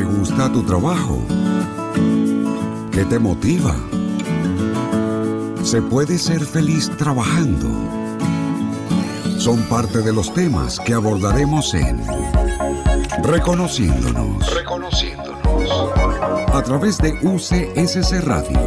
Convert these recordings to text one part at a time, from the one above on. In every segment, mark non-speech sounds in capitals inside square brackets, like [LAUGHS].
¿Te gusta tu trabajo? ¿Qué te motiva? ¿Se puede ser feliz trabajando? Son parte de los temas que abordaremos en Reconociéndonos. Reconociéndonos. A través de UCSC Radio.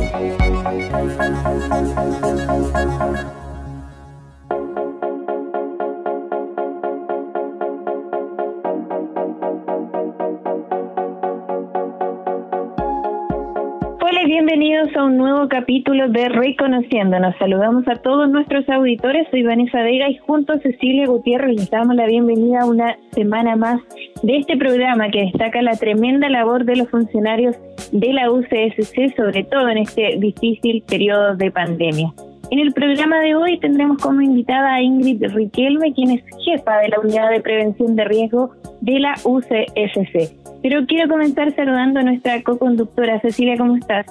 Capítulo de Reconociéndonos. Saludamos a todos nuestros auditores. Soy Vanessa Vega y junto a Cecilia Gutiérrez les damos la bienvenida a una semana más de este programa que destaca la tremenda labor de los funcionarios de la UCSC, sobre todo en este difícil periodo de pandemia. En el programa de hoy tendremos como invitada a Ingrid Riquelme, quien es jefa de la Unidad de Prevención de Riesgo de la UCSC. Pero quiero comenzar saludando a nuestra co-conductora. Cecilia, ¿cómo estás?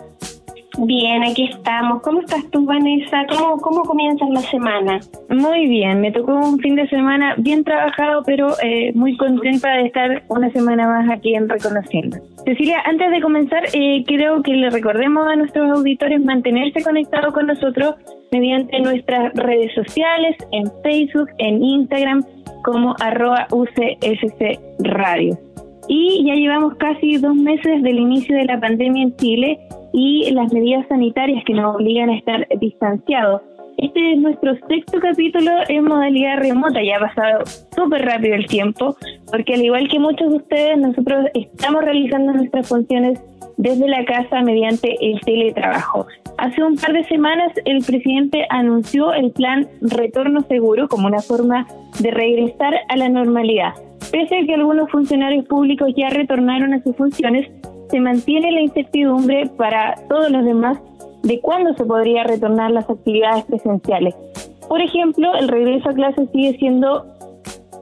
Bien, aquí estamos. ¿Cómo estás tú, Vanessa? ¿Cómo, ¿Cómo comienzas la semana? Muy bien, me tocó un fin de semana bien trabajado, pero eh, muy contenta de estar una semana más aquí en Reconociendo. Cecilia, antes de comenzar, eh, creo que le recordemos a nuestros auditores mantenerse conectados con nosotros mediante nuestras redes sociales, en Facebook, en Instagram, como arroba UCSC Radio. Y ya llevamos casi dos meses del inicio de la pandemia en Chile y las medidas sanitarias que nos obligan a estar distanciados. Este es nuestro sexto capítulo en modalidad remota, ya ha pasado súper rápido el tiempo, porque al igual que muchos de ustedes, nosotros estamos realizando nuestras funciones desde la casa mediante el teletrabajo. Hace un par de semanas el presidente anunció el plan Retorno Seguro como una forma de regresar a la normalidad. Pese a que algunos funcionarios públicos ya retornaron a sus funciones, se mantiene la incertidumbre para todos los demás de cuándo se podría retornar las actividades presenciales. Por ejemplo, el regreso a clases sigue siendo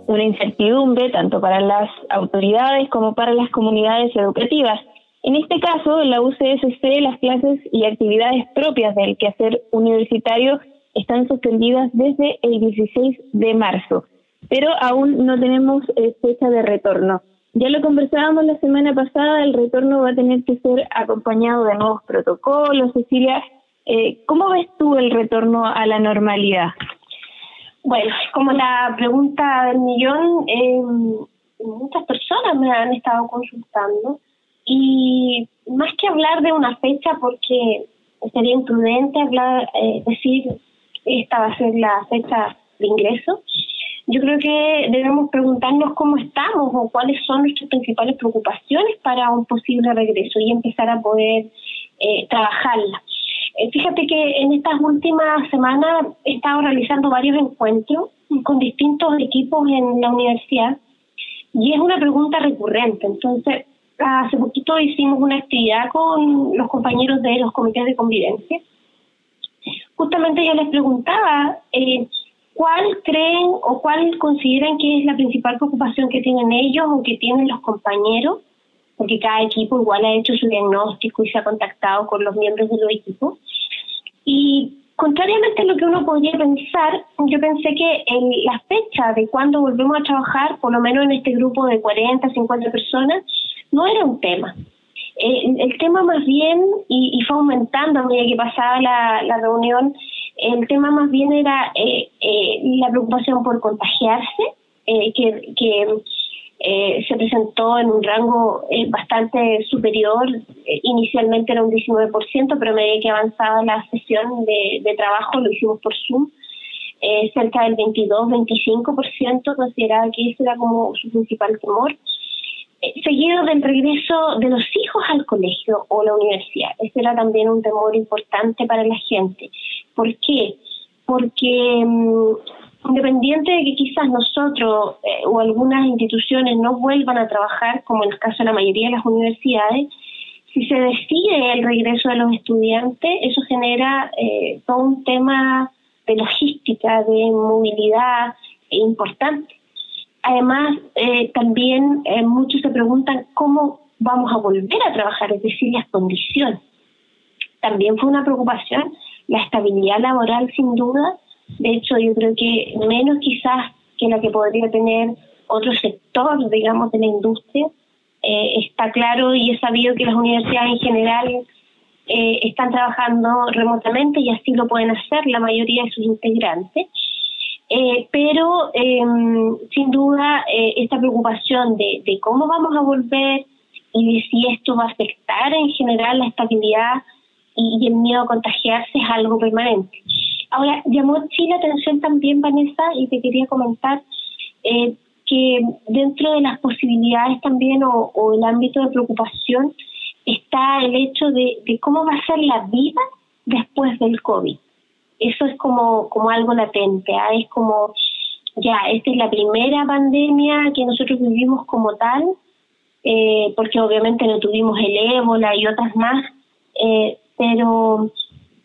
una incertidumbre tanto para las autoridades como para las comunidades educativas. En este caso, la UCSC, las clases y actividades propias del quehacer universitario están suspendidas desde el 16 de marzo pero aún no tenemos eh, fecha de retorno. Ya lo conversábamos la semana pasada, el retorno va a tener que ser acompañado de nuevos protocolos. Cecilia, eh, ¿cómo ves tú el retorno a la normalidad? Bueno, como la pregunta del millón, eh, muchas personas me han estado consultando y más que hablar de una fecha, porque sería imprudente hablar, eh, decir esta va a ser la fecha de ingreso, yo creo que debemos preguntarnos cómo estamos o cuáles son nuestras principales preocupaciones para un posible regreso y empezar a poder eh, trabajarla. Eh, fíjate que en estas últimas semanas he estado realizando varios encuentros con distintos equipos en la universidad y es una pregunta recurrente. Entonces, hace poquito hicimos una actividad con los compañeros de los comités de convivencia. Justamente yo les preguntaba eh, ¿cuál creen o cuál consideran que es la principal preocupación que tienen ellos o que tienen los compañeros? Porque cada equipo igual ha hecho su diagnóstico y se ha contactado con los miembros de los equipos. Y contrariamente a lo que uno podría pensar, yo pensé que en la fecha de cuando volvemos a trabajar, por lo menos en este grupo de 40, 50 personas, no era un tema. El tema más bien, y, fue aumentando a medida que pasaba la reunión, el tema más bien era eh, eh, la preocupación por contagiarse, eh, que, se presentó en un rango bastante superior. inicialmente era un 19%, pero a medida que avanzaba la sesión de, de trabajo, lo hicimos por Zoom, cerca del 22-25% consideraba que ese era como su principal temor seguido del regreso de los hijos al colegio o la universidad. Ese era también un temor importante para la gente. ¿Por qué? Porque mm, independiente de que quizás nosotros eh, o algunas instituciones no vuelvan a trabajar, como en el caso de la mayoría de las universidades, si se decide el regreso de los estudiantes, eso genera eh, todo un tema de logística, de movilidad importante. Además, eh, también muchos se preguntan cómo vamos a volver a trabajar, es decir, las condiciones. También fue una preocupación la estabilidad laboral sin duda. De hecho, yo creo que menos quizás que la que podría tener otro sector, digamos, de la industria, Eh, está claro y es sabido que las universidades en general eh, están trabajando remotamente y así lo pueden hacer la mayoría de sus integrantes. Eh, pero em, sin duda esta preocupación de, de, cómo vamos a volver y de si esto va a afectar en general la estabilidad y, el miedo a contagiarse es algo permanente. Ahora, llamó sí la atención también, Vanessa, y te quería comentar eh, que dentro de las posibilidades también o, el ámbito de preocupación está el hecho de, cómo va a ser la vida después del COVID. Eso es como, como algo latente, ¿ah? es como, ya, esta es la primera pandemia que nosotros vivimos como tal, eh, porque obviamente no tuvimos el ébola y otras más, eh, pero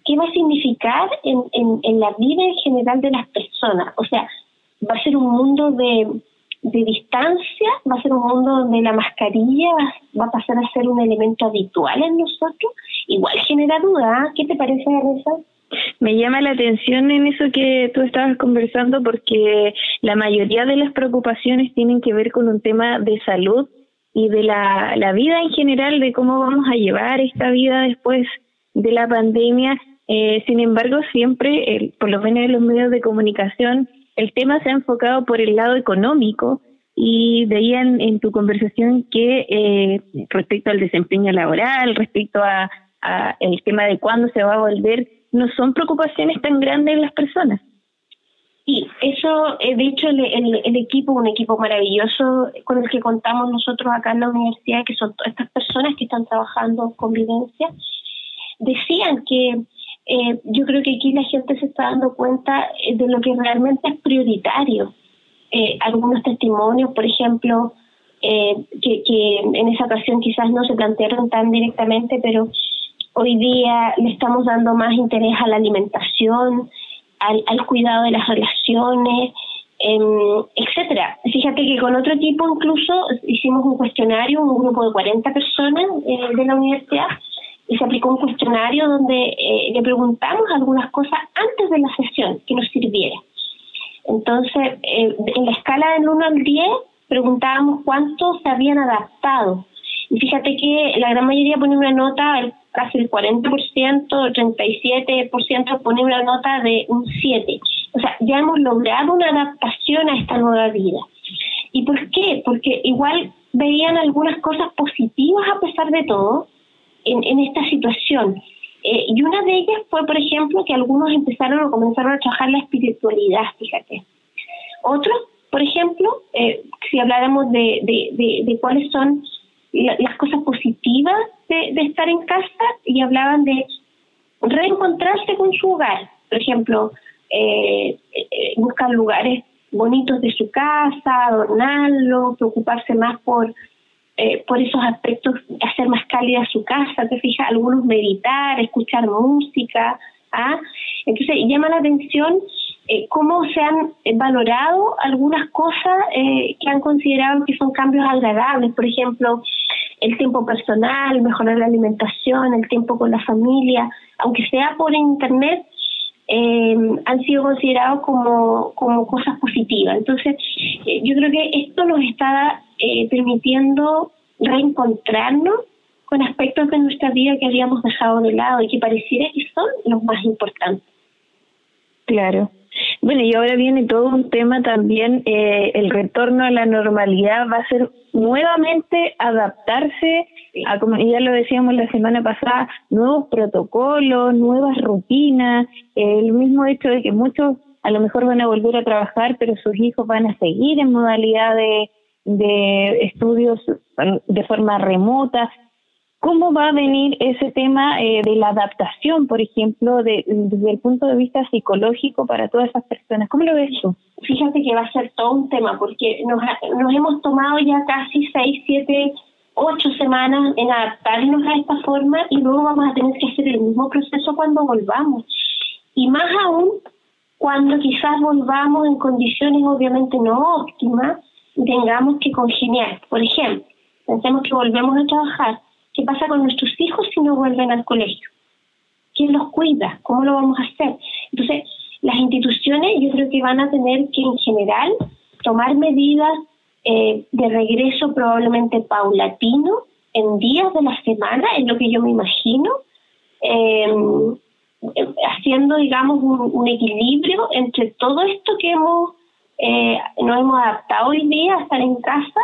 ¿qué va a significar en, en, la vida en general de las personas? O sea, va a ser un mundo de, de distancia, va a ser un mundo donde la mascarilla va, a pasar a ser un elemento habitual en nosotros. Igual genera duda, ¿eh? ¿qué te parece, Vanessa? Me llama la atención en eso que tú estabas conversando porque la mayoría de las preocupaciones tienen que ver con un tema de salud y de la, la vida en general, de cómo vamos a llevar esta vida después de la pandemia. Eh, sin embargo, siempre, por lo menos en los medios de comunicación, el tema se ha enfocado por el lado económico y veían en tu conversación que eh, respecto al desempeño laboral, respecto a, el tema de cuándo se va a volver, no son preocupaciones tan grandes en las personas. Sí, eso, eh, de hecho, el, el, equipo, un equipo maravilloso con el que contamos nosotros acá en la universidad, que son todas estas personas que están trabajando en convivencia, decían que eh, yo creo que aquí la gente se está dando cuenta eh, de lo que realmente es prioritario. Eh, algunos testimonios, por ejemplo, que, que en esa ocasión quizás no se plantearon tan directamente, pero hoy día le estamos dando más interés a la alimentación, al, al cuidado de las relaciones, eh, etcétera. Fíjate que con otro equipo incluso hicimos un cuestionario, un grupo de 40 personas de la universidad, y se aplicó un cuestionario donde eh, le preguntamos algunas cosas antes de la sesión que nos sirviera. Entonces, eh, en la escala del 1 al 10, preguntábamos cuántos se habían adaptado. Y fíjate que la gran mayoría pone una nota, casi el 40%, el 37% pone una nota de un 7. O sea, ya hemos logrado una adaptación a esta nueva vida. ¿Y por qué? Porque igual veían algunas cosas positivas a pesar de todo, en, esta situación. Eh, y una de ellas fue, por ejemplo, que algunos empezaron o comenzaron a trabajar la espiritualidad, fíjate. Otros, por ejemplo, eh, si habláramos de, de, de, cuáles son las cosas positivas de, estar en casa, y hablaban de reencontrarse con su hogar. Por ejemplo, eh, eh buscar lugares bonitos de su casa, adornarlo, preocuparse más por eh, por esos aspectos, hacer más cálida su casa, te fijas, algunos meditar, escuchar música. ¿ah? Entonces llama la atención eh, cómo se han valorado algunas cosas eh, que han considerado que son cambios agradables, por ejemplo, el tiempo personal, mejorar la alimentación, el tiempo con la familia, aunque sea por internet, eh, han sido considerados como, como cosas positivas. Entonces, eh, yo creo que esto nos está eh, permitiendo reencontrarnos con aspectos de nuestra vida que habíamos dejado de lado y que pareciera que son los más importantes. Claro. Bueno, y ahora viene todo un tema también, eh, el retorno a la normalidad va a ser nuevamente adaptarse a, como ya lo decíamos la semana pasada, nuevos protocolos, nuevas rutinas, el mismo hecho de que muchos a lo mejor van a volver a trabajar, pero sus hijos van a seguir en modalidad de, de estudios de forma remota. ¿Cómo va a venir ese tema eh, de la adaptación, por ejemplo, de, desde el punto de vista psicológico para todas esas personas? ¿Cómo lo ves tú? Fíjate que va a ser todo un tema, porque nos, nos hemos tomado ya casi seis, siete, ocho semanas en adaptarnos a esta forma y luego vamos a tener que hacer el mismo proceso cuando volvamos. Y más aún cuando quizás volvamos en condiciones obviamente no óptimas tengamos que congeniar. Por ejemplo, pensemos que volvemos a trabajar ¿Qué pasa con nuestros hijos si no vuelven al colegio? ¿Quién los cuida? ¿Cómo lo vamos a hacer? Entonces, las instituciones yo creo que van a tener que en general tomar medidas eh, de regreso probablemente paulatino en días de la semana, es lo que yo me imagino, eh, haciendo, digamos, un, equilibrio entre todo esto que hemos eh, nos hemos adaptado hoy día a estar en casa,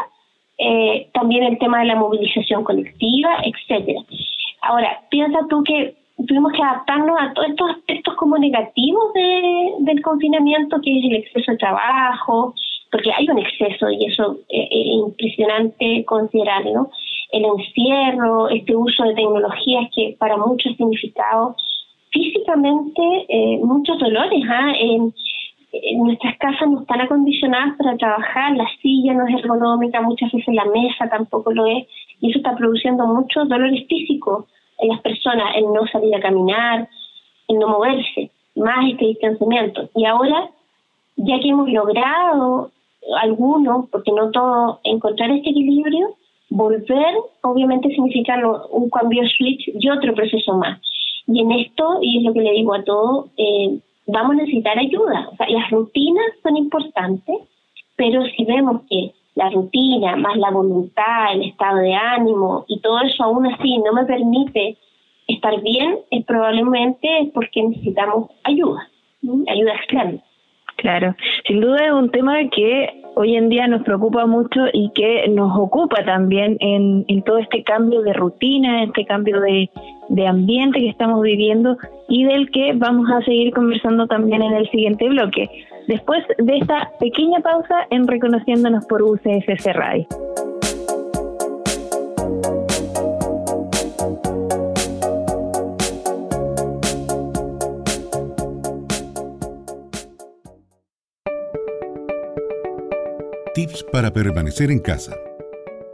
eh, también el tema de la movilización colectiva, etcétera. Ahora, piensa tú que tuvimos que adaptarnos a todos estos aspectos como negativos de, del confinamiento, que es el exceso de trabajo, porque hay un exceso y eso es impresionante considerarlo, el encierro, este uso de tecnologías que para muchos significados físicamente eh, muchos dolores. En, nuestras casas no están acondicionadas para trabajar, la silla no es ergonómica, muchas veces la mesa tampoco lo es, y eso está produciendo muchos dolores físicos en las personas, el no salir a caminar, el no moverse, más este distanciamiento. Y ahora, ya que hemos logrado algunos, porque no todo, encontrar este equilibrio, volver obviamente significa un cambio switch y otro proceso más. Y en esto, y es lo que le digo a todos, eh, vamos a necesitar ayuda. O sea, las rutinas son importantes, pero si vemos que la rutina, más la voluntad, el estado de ánimo y todo eso aún así no me permite estar bien, es probablemente porque necesitamos ayuda, ayuda externa. Claro, sin duda es un tema que hoy en día nos preocupa mucho y que nos ocupa también en, todo este cambio de rutina, este cambio de, de ambiente que estamos viviendo y del que vamos a seguir conversando también en el siguiente bloque, después de esta pequeña pausa en Reconociéndonos por UCSC Radio. Tips para permanecer en casa.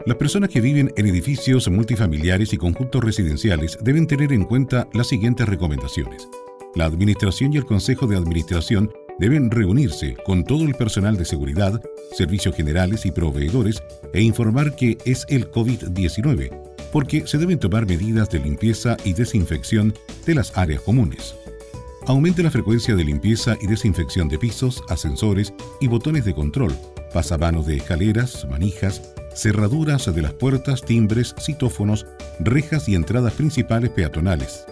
Las personas que viven en edificios multifamiliares y conjuntos residenciales deben tener en cuenta las siguientes recomendaciones. La Administración y el Consejo de Administración deben reunirse con todo el personal de seguridad, servicios generales y proveedores e informar que es el COVID-19, porque se deben tomar medidas de limpieza y desinfección de las áreas comunes. Aumente la frecuencia de limpieza y desinfección de pisos, ascensores y botones de control pasamanos de escaleras, manijas, cerraduras de las puertas, timbres, citófonos, rejas y entradas principales peatonales.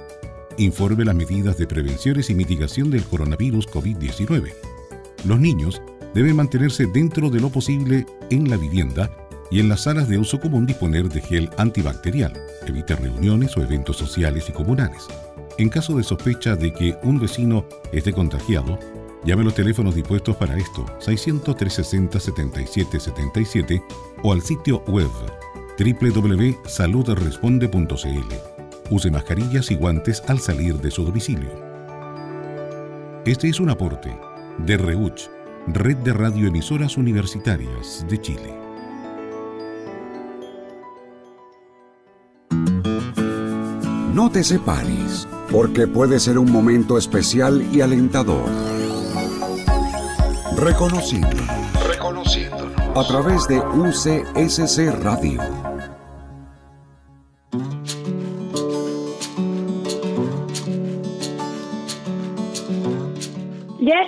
Informe las medidas de prevenciones y mitigación del coronavirus COVID-19. Los niños deben mantenerse dentro de lo posible en la vivienda y en las salas de uso común disponer de gel antibacterial. Evite reuniones o eventos sociales y comunales. En caso de sospecha de que un vecino esté contagiado, Llame los teléfonos dispuestos para esto 600-360-7777 o al sitio web www.saludresponde.cl. Use mascarillas y guantes al salir de su domicilio. Este es un aporte de REUCH, Red de Radioemisoras Universitarias de Chile. No te separes, porque puede ser un momento especial y alentador Reconociendo. Reconociendo. A través de UCSC Radio.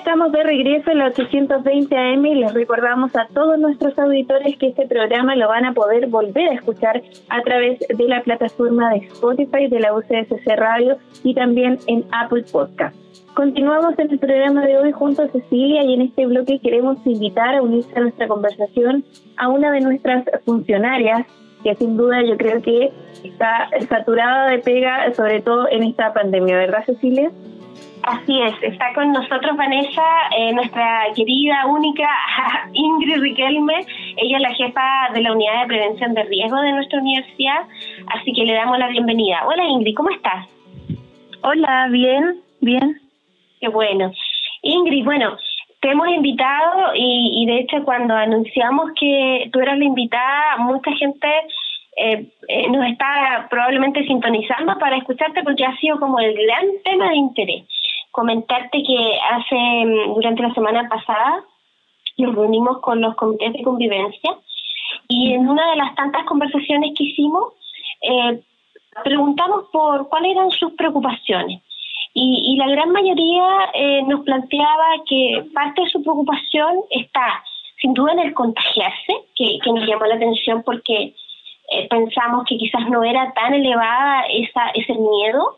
Estamos de regreso en la 820 AM y les recordamos a todos nuestros auditores que este programa lo van a poder volver a escuchar a través de la plataforma de Spotify de la UCSC Radio y también en Apple Podcast. Continuamos en el programa de hoy junto a Cecilia y en este bloque queremos invitar a unirse a nuestra conversación a una de nuestras funcionarias que sin duda yo creo que está saturada de pega, sobre todo en esta pandemia, ¿verdad Cecilia? Así es, está con nosotros Vanessa, eh, nuestra querida, única [LAUGHS] Ingrid Riquelme. Ella es la jefa de la unidad de prevención de riesgo de nuestra universidad, así que le damos la bienvenida. Hola Ingrid, ¿cómo estás? Hola, bien, bien. Qué bueno. Ingrid, bueno, te hemos invitado y, de hecho cuando anunciamos que tú eras la invitada, mucha gente eh, eh, nos está probablemente sintonizando para escucharte porque ha sido como el gran tema de interés. Comentarte que hace, mm, durante la semana pasada, nos reunimos con los comités de convivencia y en una de las tantas conversaciones que hicimos, eh, preguntamos por cuáles eran sus preocupaciones. Y, la gran mayoría eh, nos planteaba que parte de su preocupación está sin duda en el contagiarse, que, que nos llamó la atención porque eh, pensamos que quizás no era tan elevada esa, ese miedo,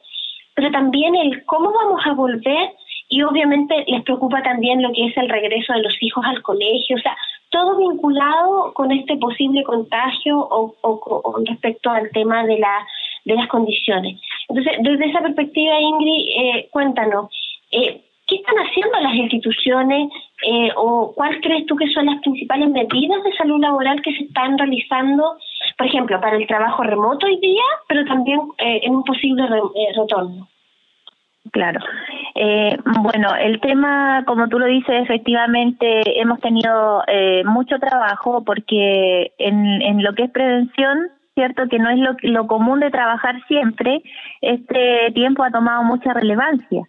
pero también el cómo vamos a volver y obviamente les preocupa también lo que es el regreso de los hijos al colegio, o sea, todo vinculado con este posible contagio o, o, con respecto al tema de, la, de las condiciones. Entonces, desde esa perspectiva, Ingrid, eh, cuéntanos, eh, ¿qué están haciendo las instituciones eh, o cuál crees tú que son las principales medidas de salud laboral que se están realizando, por ejemplo, para el trabajo remoto hoy día, pero también en un posible retorno? Claro. Eh, bueno, el tema, como tú lo dices, efectivamente hemos tenido eh, mucho trabajo porque en, en lo que es prevención, cierto que no es lo, lo común de trabajar siempre, este tiempo ha tomado mucha relevancia.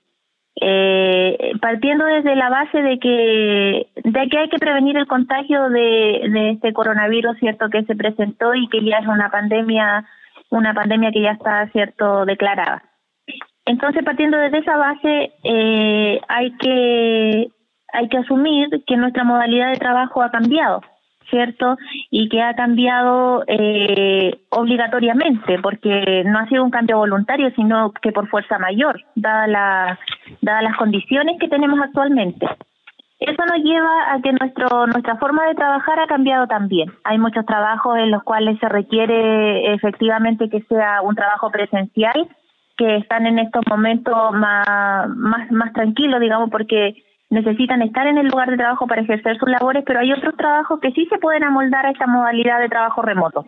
Eh, partiendo desde la base de que de que hay que prevenir el contagio de, de este coronavirus cierto que se presentó y que ya es una pandemia una pandemia que ya está cierto declarada. Entonces, partiendo desde esa base, eh, hay que hay que asumir que nuestra modalidad de trabajo ha cambiado, ¿cierto? Y que ha cambiado eh, obligatoriamente, porque no ha sido un cambio voluntario, sino que por fuerza mayor, dadas la, dadas las condiciones que tenemos actualmente. Eso nos lleva a que nuestro, nuestra forma de trabajar ha cambiado también. Hay muchos trabajos en los cuales se requiere efectivamente que sea un trabajo presencial que están en estos momentos más, más, más tranquilos, digamos, porque necesitan estar en el lugar de trabajo para ejercer sus labores, pero hay otros trabajos que sí se pueden amoldar a esta modalidad de trabajo remoto.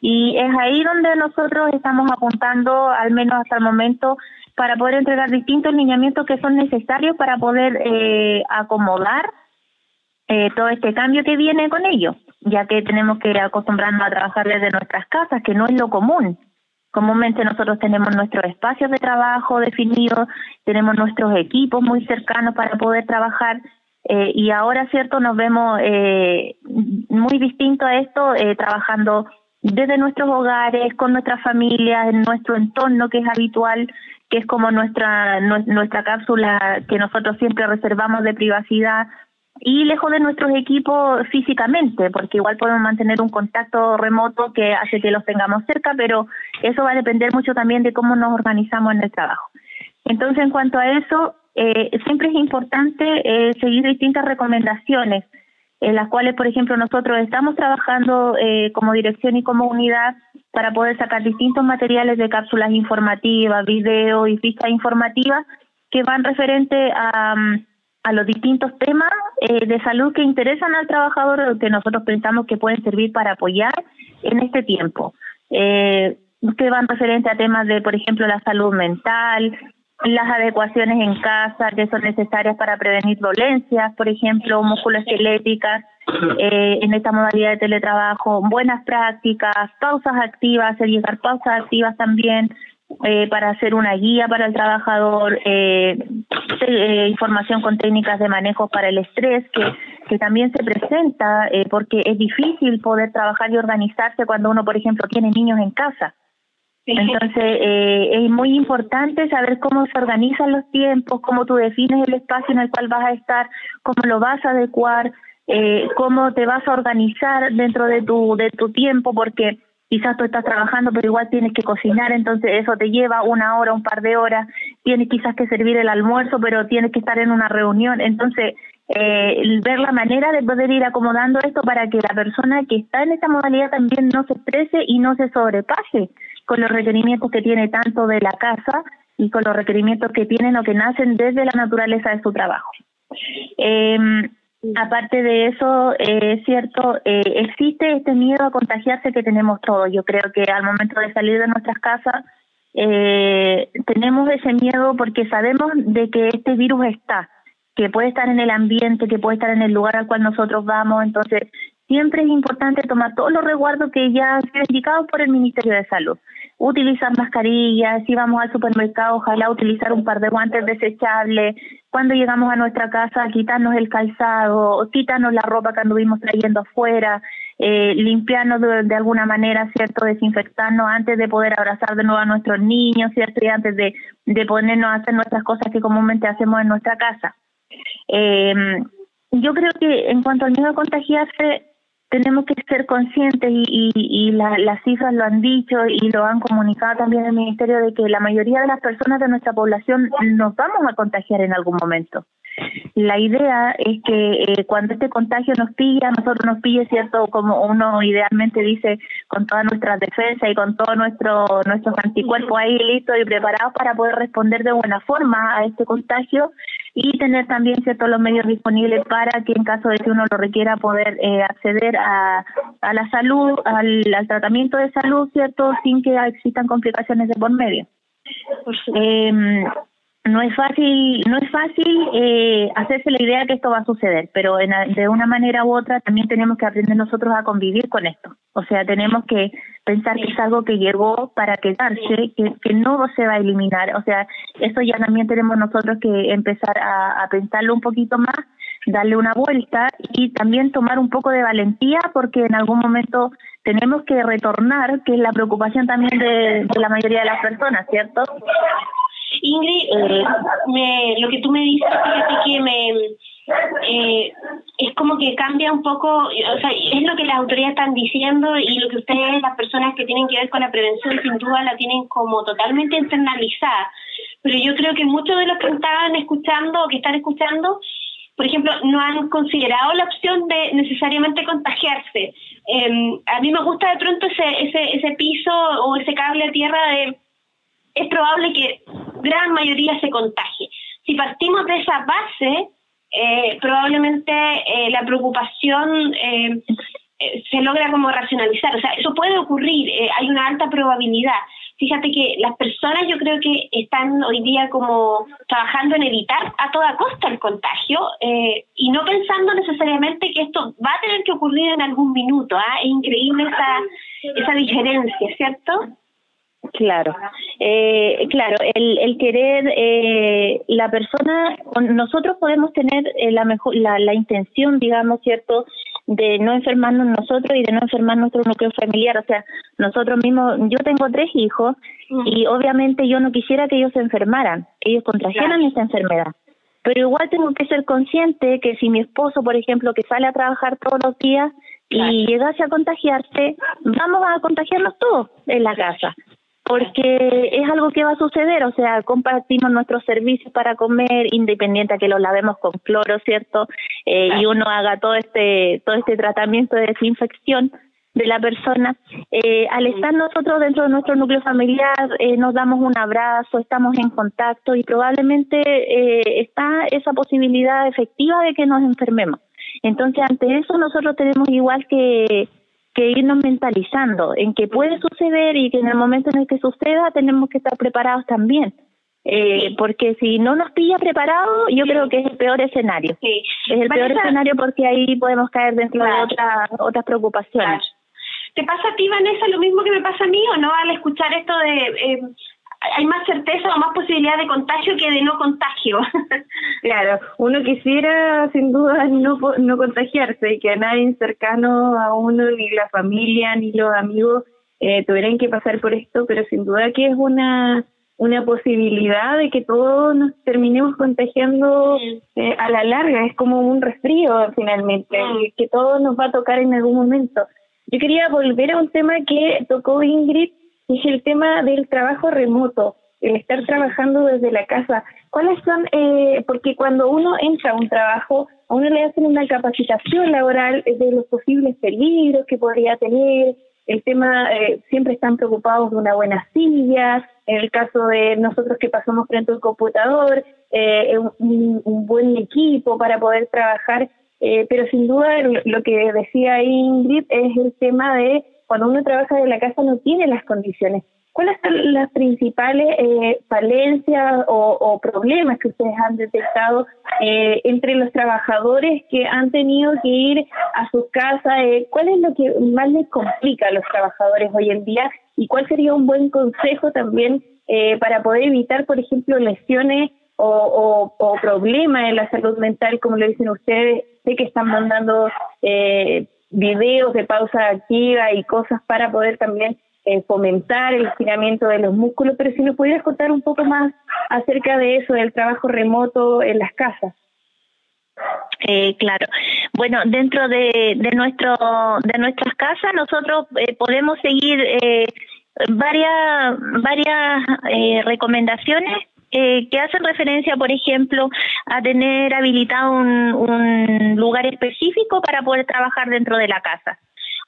Y es ahí donde nosotros estamos apuntando, al menos hasta el momento, para poder entregar distintos lineamientos que son necesarios para poder eh, acomodar eh, todo este cambio que viene con ello, ya que tenemos que acostumbrarnos a trabajar desde nuestras casas, que no es lo común. Comúnmente nosotros tenemos nuestros espacios de trabajo definidos, tenemos nuestros equipos muy cercanos para poder trabajar eh, y ahora, cierto, nos vemos eh, muy distinto a esto, eh, trabajando desde nuestros hogares, con nuestras familias, en nuestro entorno que es habitual, que es como nuestra, nuestra cápsula que nosotros siempre reservamos de privacidad y lejos de nuestros equipos físicamente, porque igual podemos mantener un contacto remoto que hace que los tengamos cerca, pero eso va a depender mucho también de cómo nos organizamos en el trabajo. Entonces, en cuanto a eso, eh, siempre es importante eh, seguir distintas recomendaciones, en las cuales, por ejemplo, nosotros estamos trabajando eh, como dirección y como unidad para poder sacar distintos materiales de cápsulas informativas, video y fichas informativas que van referente a... Mm, a los distintos temas eh, de salud que interesan al trabajador que nosotros pensamos que pueden servir para apoyar en este tiempo. Eh, que van referente a temas de, por ejemplo, la salud mental, las adecuaciones en casa que son necesarias para prevenir dolencias, por ejemplo, musculoesqueléticas, eh, en esta modalidad de teletrabajo, buenas prácticas, pausas activas, hacer llegar pausas activas también, eh, para hacer una guía para el trabajador, eh, eh, información con técnicas de manejo para el estrés, que, que también se presenta eh, porque es difícil poder trabajar y organizarse cuando uno, por ejemplo, tiene niños en casa. Entonces, eh, es muy importante saber cómo se organizan los tiempos, cómo tú defines el espacio en el cual vas a estar, cómo lo vas a adecuar, eh, cómo te vas a organizar dentro de tu, de tu tiempo, porque quizás tú estás trabajando, pero igual tienes que cocinar, entonces eso te lleva una hora, un par de horas, tienes quizás que servir el almuerzo, pero tienes que estar en una reunión, entonces eh, ver la manera de poder ir acomodando esto para que la persona que está en esta modalidad también no se estrese y no se sobrepase con los requerimientos que tiene tanto de la casa y con los requerimientos que tienen o que nacen desde la naturaleza de su trabajo. Eh, Aparte de eso, eh, es cierto, eh, existe este miedo a contagiarse que tenemos todos. Yo creo que al momento de salir de nuestras casas eh, tenemos ese miedo porque sabemos de que este virus está, que puede estar en el ambiente, que puede estar en el lugar al cual nosotros vamos. Entonces, siempre es importante tomar todos los resguardos que ya han sido indicados por el Ministerio de Salud utilizar mascarillas, si vamos al supermercado, ojalá utilizar un par de guantes desechables, cuando llegamos a nuestra casa, quitarnos el calzado, quitarnos la ropa que anduvimos trayendo afuera, eh, limpiarnos de, alguna manera, ¿cierto? Desinfectarnos antes de poder abrazar de nuevo a nuestros niños, ¿cierto? Y antes de, de ponernos a hacer nuestras cosas que comúnmente hacemos en nuestra casa. Eh, yo creo que en cuanto al miedo a contagiarse, tenemos que ser conscientes y, y, las cifras lo han dicho y lo han comunicado también el Ministerio de que la mayoría de las personas de nuestra población nos vamos a contagiar en algún momento. La idea es que eh, cuando este contagio nos pilla, nosotros nos pille, ¿cierto? Como uno idealmente dice, con toda nuestra defensa y con todos nuestro, nuestros anticuerpos ahí listos y preparados para poder responder de buena forma a este contagio y tener también ciertos los medios disponibles para que en caso de que uno lo requiera poder eh, acceder a, a la salud, al, tratamiento de salud, ¿cierto? Sin que existan complicaciones de por medio. Eh, no es fácil, no es fácil eh, hacerse la idea que esto va a suceder, pero de una manera u otra también tenemos que aprender nosotros a convivir con esto. O sea, tenemos que pensar que es algo que llegó para quedarse, que, que no se va a eliminar. O sea, eso ya también tenemos nosotros que empezar a, a pensarlo un poquito más, darle una vuelta y también tomar un poco de valentía porque en algún momento tenemos que retornar, que es la preocupación también de, de la mayoría de las personas, ¿cierto? Ingrid, eh, me, lo que tú me dices, fíjate que me eh, es como que cambia un poco, o sea, es lo que las autoridades están diciendo y lo que ustedes, las personas que tienen que ver con la prevención, sin duda la tienen como totalmente internalizada. Pero yo creo que muchos de los que estaban escuchando o que están escuchando, por ejemplo, no han considerado la opción de necesariamente contagiarse. Eh, a mí me gusta de pronto ese, ese, ese piso o ese cable a tierra de es probable que gran mayoría se contagie. Si partimos de esa base, eh, probablemente eh, la preocupación eh, se logra como racionalizar. O sea, eso puede ocurrir, hay una alta probabilidad. Fíjate que las personas yo creo que están hoy día como trabajando en evitar a toda costa el contagio y no pensando necesariamente que esto va a tener que ocurrir en algún minuto. ¿ah? Es increíble esa, esa diferencia, ¿cierto? Claro, eh, claro, el, el querer, eh, la persona, nosotros podemos tener eh, la, mejor, la, la intención, digamos, ¿cierto?, de no enfermarnos nosotros y de no enfermar nuestro núcleo familiar. O sea, nosotros mismos, yo tengo tres hijos mm. y obviamente yo no quisiera que ellos se enfermaran, que ellos contrajeran esa enfermedad. Pero igual tengo que ser consciente que si mi esposo, por ejemplo, que sale a trabajar todos los días y llegase a contagiarse, vamos a contagiarnos todos en la casa porque es algo que va a suceder, o sea, compartimos nuestros servicios para comer, independiente a que los lavemos con cloro, ¿cierto? Eh, y uno haga todo este todo este tratamiento de desinfección de la persona. Eh, al estar nosotros dentro de nuestro núcleo familiar, eh, nos damos un abrazo, estamos en contacto y probablemente eh, está esa posibilidad efectiva de que nos enfermemos. Entonces, ante eso nosotros tenemos igual que que irnos mentalizando en que puede suceder y que en el momento en el que suceda tenemos que estar preparados también. Eh, porque si no nos pilla preparado, yo creo que es el peor escenario. Sí. Es el peor escenario porque ahí podemos caer dentro de otras otras preocupaciones. ¿Te pasa a ti, Vanessa, lo mismo que me pasa a mí o no al escuchar esto de eh, hay más certeza o más posibilidad de contagio que de no contagio. [LAUGHS] claro, uno quisiera sin duda no, no contagiarse y que a nadie cercano a uno, ni la familia, ni los amigos eh, tuvieran que pasar por esto, pero sin duda que es una una posibilidad de que todos nos terminemos contagiando eh, a la larga, es como un resfrío finalmente, que todo nos va a tocar en algún momento. Yo quería volver a un tema que tocó Ingrid es el tema del trabajo remoto, el estar trabajando desde la casa. ¿Cuáles son? Eh, porque cuando uno entra a un trabajo, a uno le hacen una capacitación laboral de los posibles peligros que podría tener. El tema, eh, siempre están preocupados de una buena silla. En el caso de nosotros que pasamos frente al computador, eh, un, un, buen equipo para poder trabajar. Eh, pero sin duda, lo que decía Ingrid es el tema de cuando uno trabaja de la casa no tiene las condiciones. ¿Cuáles son las principales eh, falencias o, problemas que ustedes han detectado eh, entre los trabajadores que han tenido que ir a sus casas? Eh, ¿Cuál es lo que más les complica a los trabajadores hoy en día? ¿Y cuál sería un buen consejo también eh, para poder evitar, por ejemplo, lesiones o, o, problemas en la salud mental, como le dicen ustedes? Sé que están mandando eh, videos de pausa activa y cosas para poder también eh, fomentar el estiramiento de los músculos, pero si nos pudieras contar un poco más acerca de eso, del trabajo remoto en las casas. Eh, claro. Bueno, dentro de, de, nuestro, de nuestras casas nosotros eh, podemos seguir eh, varias, varias eh, recomendaciones eh, que hacen referencia, por ejemplo, a tener habilitado un, lugar específico para poder trabajar dentro de la casa.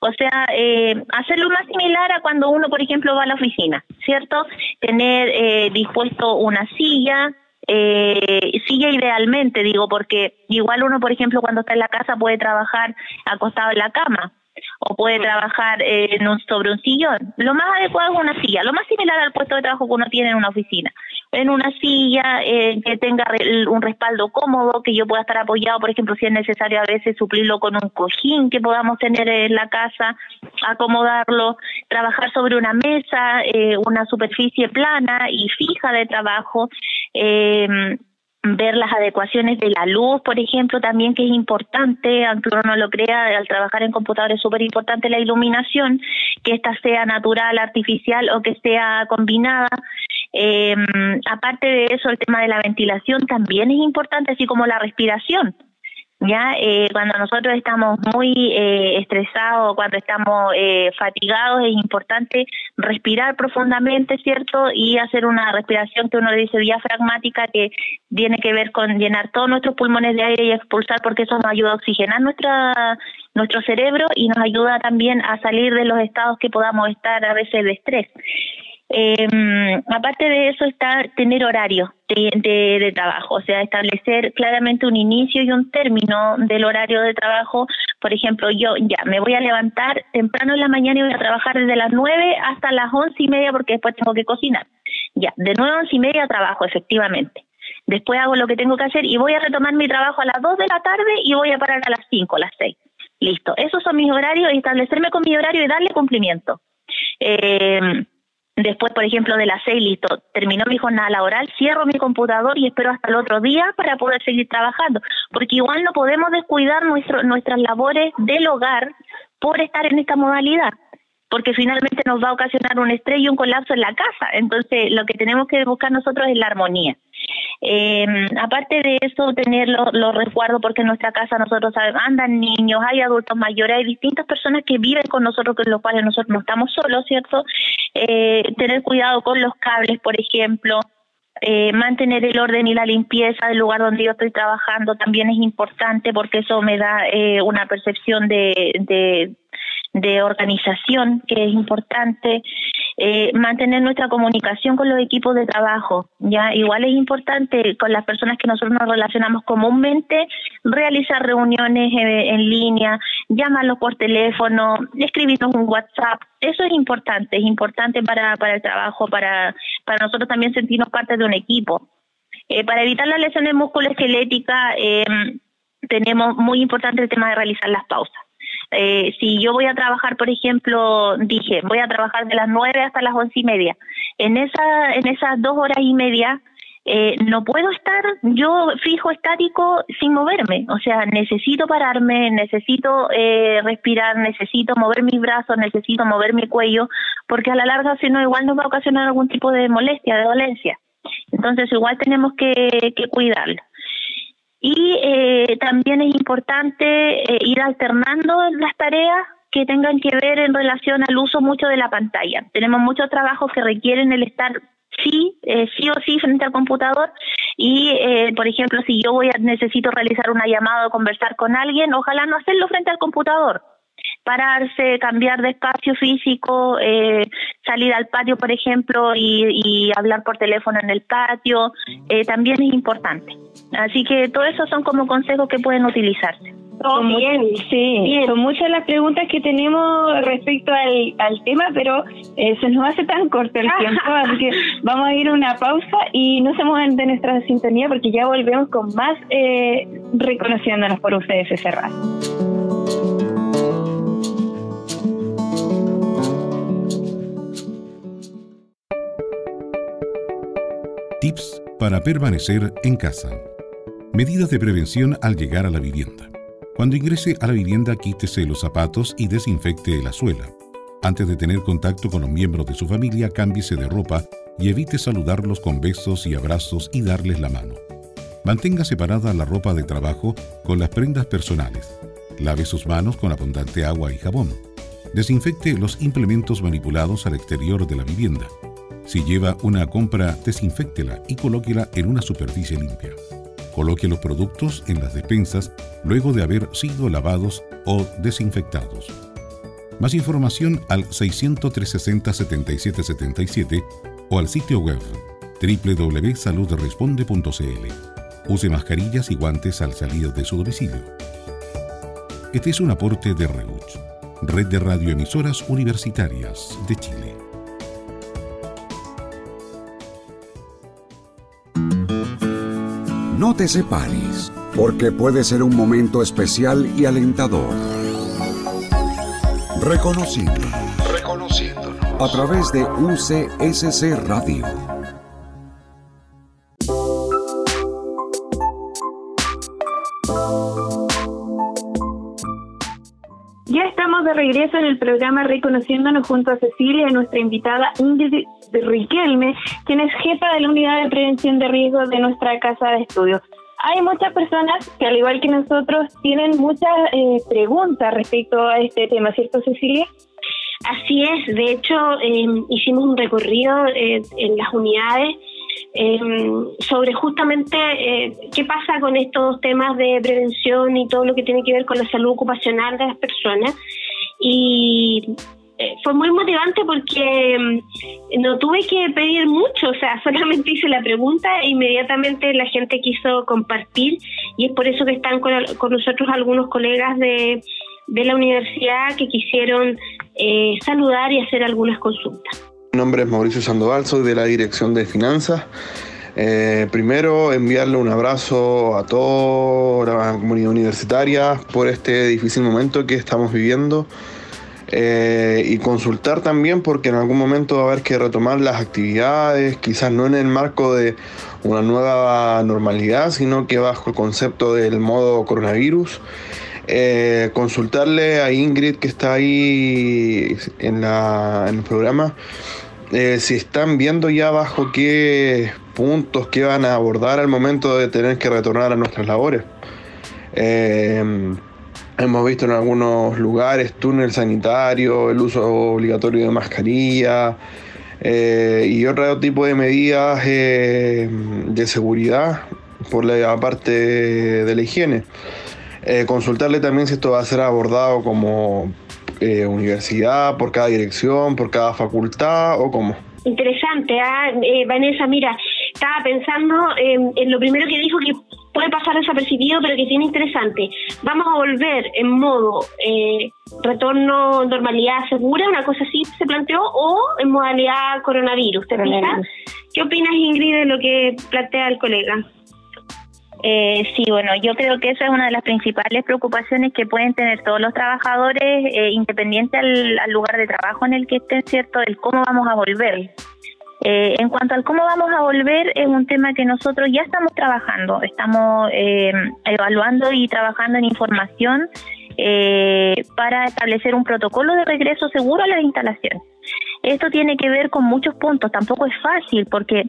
O sea, eh, hacerlo más similar a cuando uno, por ejemplo, va a la oficina, ¿cierto? Tener eh, dispuesto una silla, eh, silla idealmente, digo, porque igual uno, por ejemplo, cuando está en la casa puede trabajar acostado en la cama, o puede trabajar en un, sobre un sillón. Lo más adecuado es una silla, lo más similar al puesto de trabajo que uno tiene en una oficina. En una silla eh, que tenga un respaldo cómodo, que yo pueda estar apoyado, por ejemplo, si es necesario a veces suplirlo con un cojín que podamos tener en la casa, acomodarlo, trabajar sobre una mesa, eh, una superficie plana y fija de trabajo. Eh, ver las adecuaciones de la luz, por ejemplo, también que es importante, aunque uno no lo crea, al trabajar en computador es súper importante la iluminación, que ésta sea natural, artificial o que sea combinada. Eh, aparte de eso, el tema de la ventilación también es importante, así como la respiración. Ya, eh, cuando nosotros estamos muy eh, estresados, cuando estamos eh, fatigados, es importante respirar profundamente, ¿cierto? Y hacer una respiración que uno le dice diafragmática, que tiene que ver con llenar todos nuestros pulmones de aire y expulsar, porque eso nos ayuda a oxigenar nuestra, nuestro cerebro y nos ayuda también a salir de los estados que podamos estar a veces de estrés. Eh, aparte de eso está tener horario de, de, trabajo, o sea, establecer claramente un inicio y un término del horario de trabajo. Por ejemplo, yo ya me voy a levantar temprano en la mañana y voy a trabajar desde las nueve hasta las once y media porque después tengo que cocinar. Ya, de nueve a once y media trabajo, efectivamente. Después hago lo que tengo que hacer y voy a retomar mi trabajo a las dos de la tarde y voy a parar a las cinco, las seis. Listo, esos son mis horarios establecerme con mi horario y darle cumplimiento. Eh, Después, por ejemplo, de las seis, listo, terminó mi jornada laboral, cierro mi computador y espero hasta el otro día para poder seguir trabajando, porque igual no podemos descuidar nuestro, nuestras labores del hogar por estar en esta modalidad porque finalmente nos va a ocasionar un estrés y un colapso en la casa. Entonces, lo que tenemos que buscar nosotros es la armonía. Eh, aparte de eso, tener los, resguardos, porque en nuestra casa nosotros andan niños, hay adultos mayores, hay distintas personas que viven con nosotros, con los cuales nosotros no estamos solos, ¿cierto? Eh, tener cuidado con los cables, por ejemplo. Eh, mantener el orden y la limpieza del lugar donde yo estoy trabajando también es importante porque eso me da eh, una percepción de, de, de organización que es importante, eh, mantener nuestra comunicación con los equipos de trabajo, ya igual es importante con las personas que nosotros nos relacionamos comúnmente, realizar reuniones eh, en línea, llamarlos por teléfono, escribirnos un WhatsApp, eso es importante, es importante para, para el trabajo, para, para nosotros también sentirnos parte de un equipo. Eh, para evitar las lesiones musculoesqueléticas, eh, tenemos muy importante el tema de realizar las pausas. Eh, si yo voy a trabajar, por ejemplo, dije, voy a trabajar de las nueve hasta las once y media, en, esa, en esas dos horas y media eh, no puedo estar yo fijo estático sin moverme, o sea, necesito pararme, necesito eh, respirar, necesito mover mis brazos, necesito mover mi cuello, porque a la larga si no igual nos va a ocasionar algún tipo de molestia, de dolencia. Entonces igual tenemos que, que cuidarlo. Y eh, también es importante eh, ir alternando las tareas que tengan que ver en relación al uso mucho de la pantalla. Tenemos muchos trabajos que requieren el estar sí, eh, sí o sí frente al computador y, eh, por ejemplo, si yo voy a necesito realizar una llamada o conversar con alguien, ojalá no hacerlo frente al computador, pararse, cambiar de espacio físico, eh, salir al patio, por ejemplo, y, y, hablar por teléfono en el patio, eh, también es importante. Así que todo eso son como consejos que pueden utilizarse. Oh, bien, sí, son muchas las preguntas que tenemos respecto al, al tema, pero eh, se nos hace tan corto el [LAUGHS] tiempo, así que vamos a ir a una pausa y no se muevan de nuestra sintonía porque ya volvemos con más eh, reconociéndonos por ustedes ese Tips para permanecer en casa. Medidas de prevención al llegar a la vivienda. Cuando ingrese a la vivienda, quítese los zapatos y desinfecte la suela. Antes de tener contacto con los miembros de su familia, cámbiese de ropa y evite saludarlos con besos y abrazos y darles la mano. Mantenga separada la ropa de trabajo con las prendas personales. Lave sus manos con abundante agua y jabón. Desinfecte los implementos manipulados al exterior de la vivienda. Si lleva una compra, desinféctela y colóquela en una superficie limpia. Coloque los productos en las despensas luego de haber sido lavados o desinfectados. Más información al 600-360-7777 o al sitio web www.saludresponde.cl. Use mascarillas y guantes al salir de su domicilio. Este es un aporte de REUCH, Red de Radioemisoras Universitarias de Chile. No te separes, porque puede ser un momento especial y alentador. Reconociendo. Reconociendo. A través de UCSC Radio. Regreso en el programa Reconociéndonos junto a Cecilia nuestra invitada Ingrid Riquelme, quien es jefa de la unidad de prevención de riesgos de nuestra casa de estudios hay muchas personas que al igual que nosotros tienen muchas eh, preguntas respecto a este tema, ¿cierto Cecilia? Así es, de hecho em, hicimos un recorrido eh, en las unidades em, sobre justamente eh, qué pasa con estos temas de prevención y todo lo que tiene que ver con la salud ocupacional de las personas. Y eh, fue muy motivante porque mm, no tuve que pedir mucho, o sea, [LAUGHS] solamente hice la pregunta e inmediatamente la gente quiso compartir y es por eso que están con, nosotros algunos colegas de, la universidad que quisieron eh, saludar y hacer algunas consultas. Mi nombre es Mauricio Sandoval, soy de la Dirección de Finanzas. Eh, primero, enviarle un abrazo a toda la comunidad universitaria por este difícil momento que estamos viviendo. Eh, y consultar también porque en algún momento va a haber que retomar las actividades, quizás no en el marco de una nueva normalidad, sino que bajo el concepto del modo coronavirus. Eh, consultarle a Ingrid que está ahí en, el programa si están viendo ya bajo qué puntos que van a abordar al momento de tener que retornar a nuestras labores. Hemos visto en algunos lugares túnel sanitario, el uso obligatorio de mascarilla eh, y otro tipo de medidas eh, de seguridad por la parte de la higiene. Eh, consultarle también si esto va a ser abordado como universidad, por cada dirección, por cada facultad o cómo. Interesante, ¿ah? Vanessa, mira, estaba pensando en lo primero que dijo que puede pasar desapercibido, pero que tiene interesante. Vamos a volver en modo eh, retorno normalidad segura, una cosa así se planteó, o en modalidad coronavirus. ¿Te ¿Qué opinas, Ingrid, de lo que plantea el colega? Eh, sí, bueno, yo creo que esa es una de las principales preocupaciones que pueden tener todos los trabajadores, eh, independiente al, al, lugar de trabajo en el que estén, ¿cierto? El cómo vamos a volver. Eh, en cuanto al cómo vamos a volver, es un tema que nosotros ya estamos trabajando, estamos eh, evaluando y trabajando en información eh, para establecer un protocolo de regreso seguro a las instalaciones. Esto tiene que ver con muchos puntos, tampoco es fácil porque